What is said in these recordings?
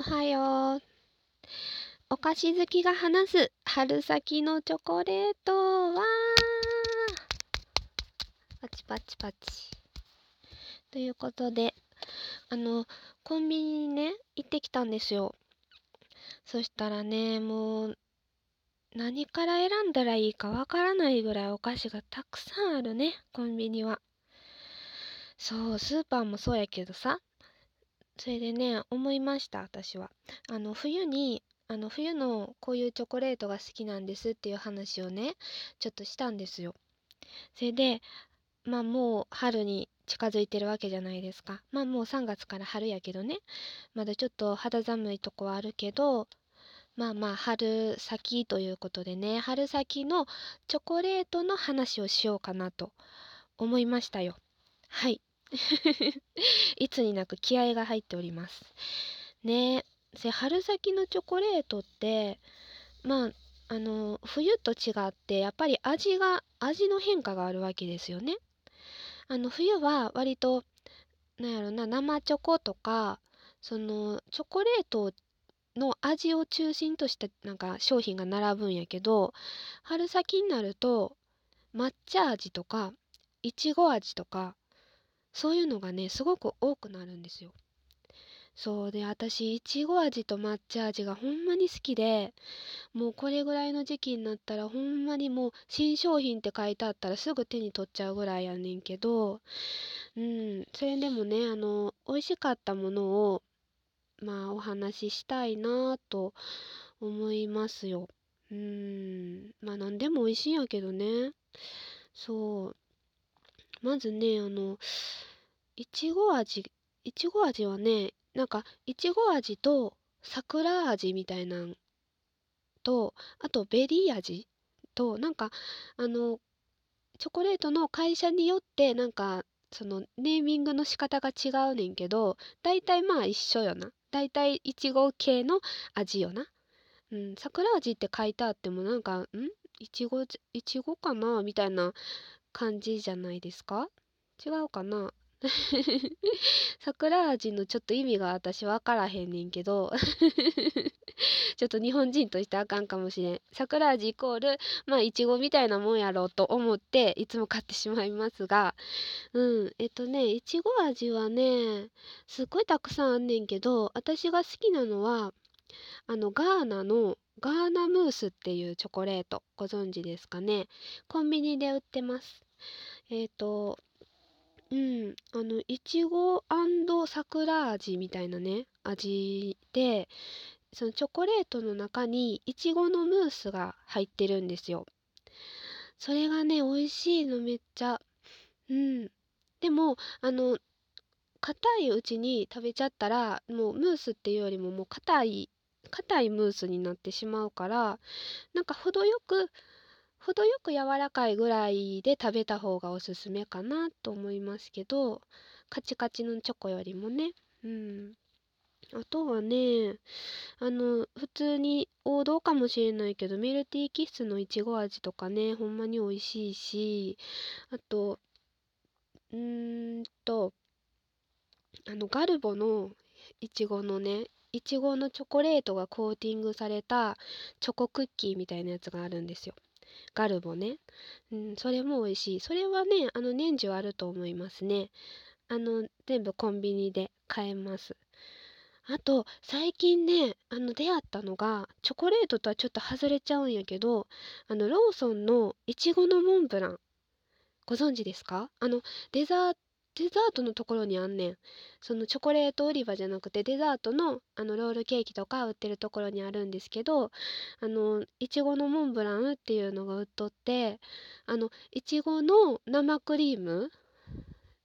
おはよう。お菓子好きが話す春先のチョコレートはパチパチパチ。ということで、あの、コンビニにね、行ってきたんですよ。そしたらね、もう、何から選んだらいいかわからないぐらいお菓子がたくさんあるね、コンビニは。そう、スーパーもそうやけどさ、それでね、思いました、私は。あの、冬に、あの、冬のこういうチョコレートが好きなんですっていう話をね、ちょっとしたんですよ。それで、まあもう春に近づいてるわけじゃないですか。まあもう3月から春やけどね。まだちょっと肌寒いとこはあるけど、まあまあ春先ということでね、春先のチョコレートの話をしようかなと思いましたよ。はい。いつになく気合が入っております。ねえ、春先のチョコレートって、まあ、あの、冬と違って、やっぱり味が、味の変化があるわけですよね。あの、冬は割と、なんやろな、生チョコとか、その、チョコレートの味を中心としたなんか商品が並ぶんやけど、春先になると、抹茶味とか、いちご味とか、そういうのがね、すごく多くなるんですよ。そうで、私、いちご味と抹茶味がほんまに好きで、もうこれぐらいの時期になったらほんまにもう新商品って書いてあったらすぐ手に取っちゃうぐらいやねんけど、うん、それでもね、あの、美味しかったものを、まあお話ししたいなと思いますよ。うん、まあ何でも美味しいんやけどね。そう。まずね、あの、いちご味、いちご味はね、なんか、いちご味と桜味みたいなと、あとベリー味と、なんか、あの、チョコレートの会社によって、なんか、そのネーミングの仕方が違うねんけど、大体まあ一緒よな。大体いちご系の味よな。うん、桜味って書いてあってもなんか、ん？いちご、いちごかな？みたいな感じじゃないですか？違うかな？桜味のちょっと意味が私分からへんねんけど ちょっと日本人としてあかんかもしれん。桜味イコール、まあ、いちごみたいなもんやろうと思って、いつも買ってしまいますが、うん、えっとね、いちご味はね、すっごいたくさんあんねんけど、私が好きなのは、あの、ガーナの、ガーナムースっていうチョコレート、ご存知ですかね？コンビニで売ってます。えっ、ー、と、うん、あの、いちご桜味みたいなね、味で、そのチョコレートの中にいちごのムースが入ってるんですよ。それがね、美味しいのめっちゃ。うん。でも、あの、硬いうちに食べちゃったら、もうムースっていうよりももう硬い、硬いムースになってしまうから、なんか程よく程よく柔らかいぐらいで食べた方がおすすめかなと思いますけどカチカチのチョコよりもねうんあとはねあの普通に王道かもしれないけどメルティーキッスのいちご味とかねほんまに美味しいしあとうーんとあのガルボのいちごのねいちごのチョコレートがコーティングされたチョコクッキーみたいなやつがあるんですよ。ガルボね。うん、それも美味しい。それはね、あの年中あると思いますね。あの、全部コンビニで買えます。あと、最近ね、あの、出会ったのが、チョコレートとはちょっと外れちゃうんやけど、あの、ローソンのいちごのモンブラン。ご存知ですか？あの、デザーデザートのところにあんねん。そのチョコレート売り場じゃなくてデザートのあのロールケーキとか売ってるところにあるんですけどあのいちごのモンブランっていうのが売っとってあのいちごの生クリーム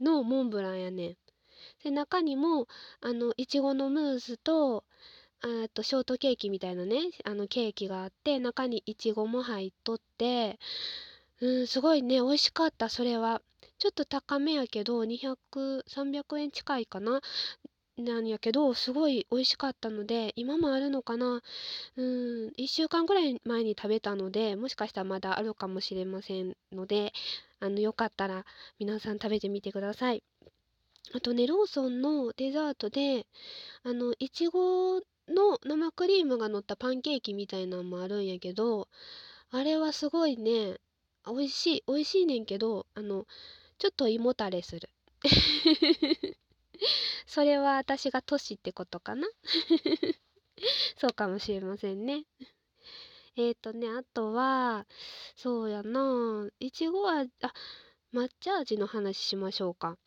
のモンブランやねん。で中にもあのいちごのムースとあとショートケーキみたいなねあのケーキがあって中にいちごも入っとってうんすごいね美味しかったそれは。ちょっと高めやけど、200、300円近いかななんやけど、すごい美味しかったので、今もあるのかなうん、1週間ぐらい前に食べたので、もしかしたらまだあるかもしれませんので、あの、よかったら皆さん食べてみてください。あとね、ローソンのデザートで、あの、いちごの生クリームが乗ったパンケーキみたいなんもあるんやけどあれはすごいね美味しい美味しいねんけどあのちょっと胃もたれする。それは私が年ってことかな？そうかもしれませんね。えっ、ー、とねあとはそうやな。いちご味あ抹茶味の話しましょうか。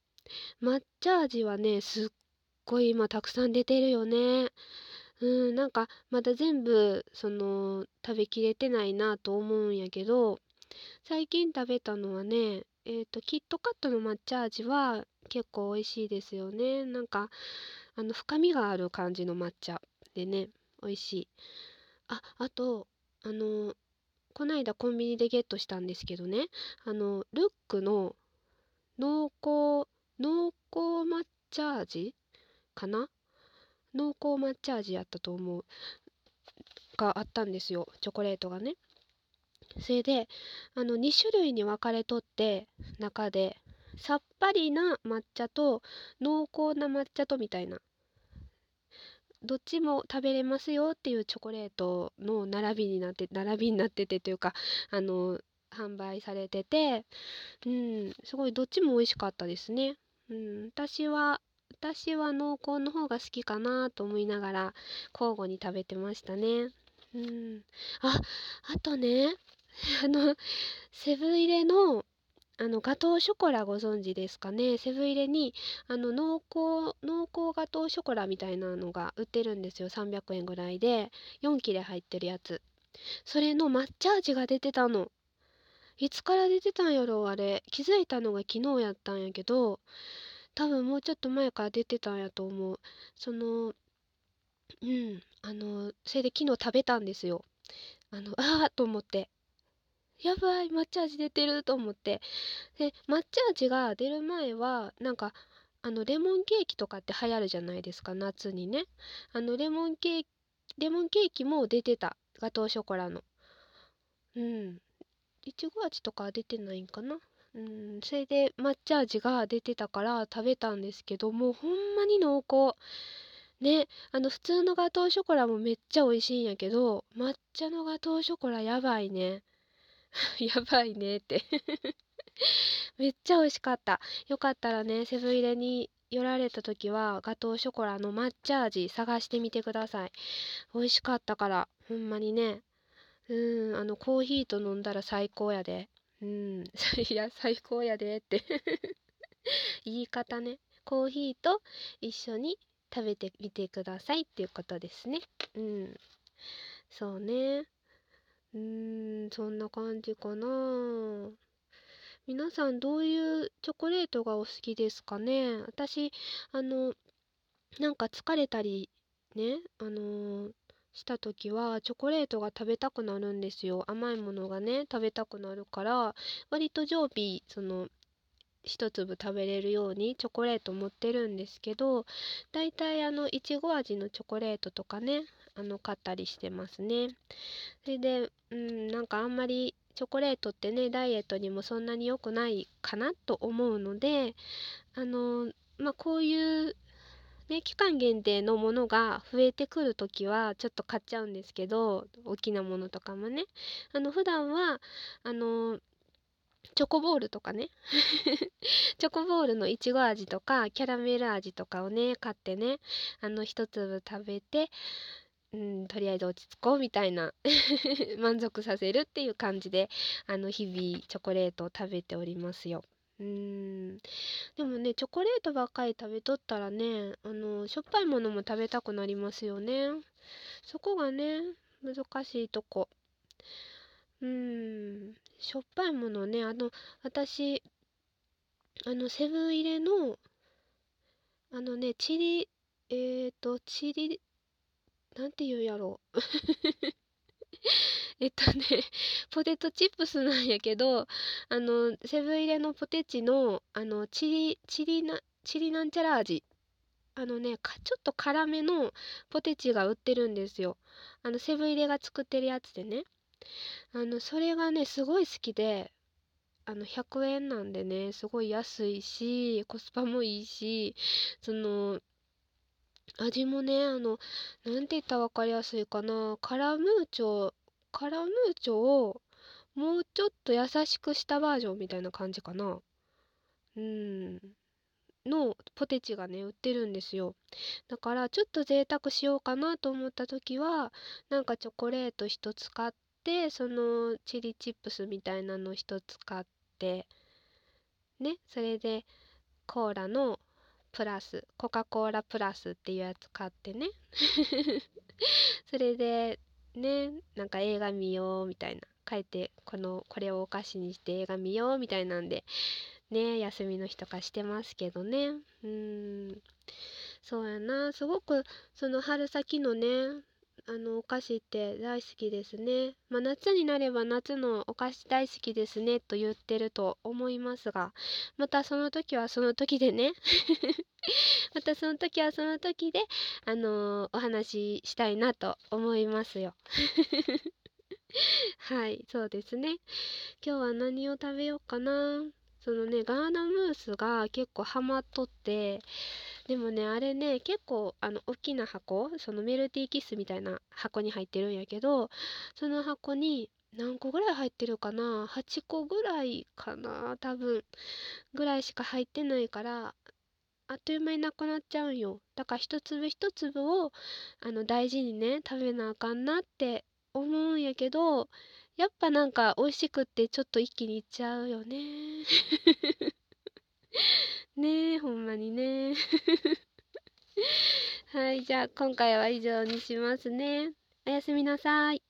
抹茶味はねすっごい今たくさん出てるよね。うんなんかまだ全部その食べきれてないなと思うんやけど最近食べたのはねえっ、ー、とキットカットの抹茶味は結構美味しいですよね。なんかあの深みがある感じの抹茶でね美味しい。ああとあのこないだコンビニでゲットしたんですけどねあのルックの濃厚濃厚抹茶味かな？濃厚抹茶味やったと思う。があったんですよチョコレートがね。それであの2種類に分かれとって中でさっぱりな抹茶と濃厚な抹茶とみたいなどっちも食べれますよっていうチョコレートの並びになって並びになっててというかあの販売されててうんすごいどっちも美味しかったですね。うん、私は私は濃厚の方が好きかなと思いながら交互に食べてましたね。うん、ああとね あのセブン入れのあのガトーショコラご存知ですかね？セブン入れにあの濃厚濃厚ガトーショコラみたいなのが売ってるんですよ。300円ぐらいで。4切れ入ってるやつ。それの抹茶味が出てたの。いつから出てたんやろあれ。気づいたのが昨日やったんやけど多分もうちょっと前から出てたんやと思う。そのうん。あのそれで昨日食べたんですよ。あのああと思って。やばい抹茶味出てると思って。で抹茶味が出る前はなんかあのレモンケーキとかって流行るじゃないですか夏にね。あのレモンケーキレモンケーキも出てた。ガトーショコラの。うん。いちご味とか出てないんかな。うん。それで抹茶味が出てたから食べたんですけどもうほんまに濃厚。ね。あの普通のガトーショコラもめっちゃ美味しいんやけど抹茶のガトーショコラやばいね。やばいねって めっちゃ美味しかった。よかったらね、セブン入れに寄られた時は、ガトーショコラの抹茶味探してみてください。美味しかったから、ほんまにね。うん、あの、コーヒーと飲んだら最高やで。うん、いや、最高やでって言い方ね。コーヒーと一緒に食べてみてくださいっていうことですね。うん。そうね。うーん、そんな感じかな。皆さんどういうチョコレートがお好きですかね？私、あの、なんか疲れたりね、あのーした時はチョコレートが食べたくなるんですよ。甘いものがね、食べたくなるから、割と常備、その、一粒食べれるようにチョコレート持ってるんですけど、だいたいあの、いちご味のチョコレートとかね、あの買ったりしてますね。それで、うん、なんかあんまりチョコレートってねダイエットにもそんなに良くないかなと思うのであのまあこういうね、期間限定のものが増えてくる時はちょっと買っちゃうんですけど大きなものとかもねあの普段はあのチョコボールとかね。チョコボールのいちご味とかキャラメル味とかをね買ってねあの一粒食べてうん、とりあえず落ち着こうみたいな 満足させるっていう感じであの日々チョコレートを食べておりますよ。うん。でもねチョコレートばっかり食べとったらねあのしょっぱいものも食べたくなりますよね。そこがね難しいとこ。うんしょっぱいものねあの私あのセブン入れのあのねチリえっ、ー、とチリなんて言うやろう えっとね、ポテトチップスなんやけど、あの、セブン入れのポテチの、あの、チリ、チリな、チリなんちゃら味。あのね、ちょっと辛めのポテチが売ってるんですよ。あの、セブン入れが作ってるやつでね。あの、それがね、すごい好きで、あの、100円なんでね、すごい安いし、コスパもいいし、その、味もね、あの、なんて言ったらわかりやすいかな。カラムーチョ、カラムーチョをもうちょっと優しくしたバージョンみたいな感じかな。うん。のポテチがね、売ってるんですよ。だからちょっと贅沢しようかなと思った時は、なんかチョコレート1つ買って、そのチリチップスみたいなの1つ買って、ね、それでコーラのプラス、コカ・コーラプラスっていうやつ買ってね。それで、ね、なんか映画見ようみたいな。帰ってこのこれをお菓子にして映画見ようみたいなんでね休みの日とかしてますけどねうんそうやなすごくその春先のねあのお菓子って大好きですね。まあ、夏になれば夏のお菓子大好きですねと言ってると思いますがまたその時はその時でね またその時はその時であのー、お話ししたいなと思いますよ。はい、そうですね。今日は何を食べようかな。そのね、ガーナムースが結構ハマっとって、でもね、あれね、結構、あの、大きな箱、そのメルティーキッスみたいな箱に入ってるんやけど、その箱に何個ぐらい入ってるかな ?8 個ぐらいかな多分。ぐらいしか入ってないから、あっという間になくなっちゃうんよ。だから一粒一粒を、あの、大事にね、食べなあかんなって思うんやけど、やっぱなんか美味しくってちょっと一気にいっちゃうよね。ねえ、ほんまにね。はい、じゃあ今回は以上にしますね。おやすみなさい。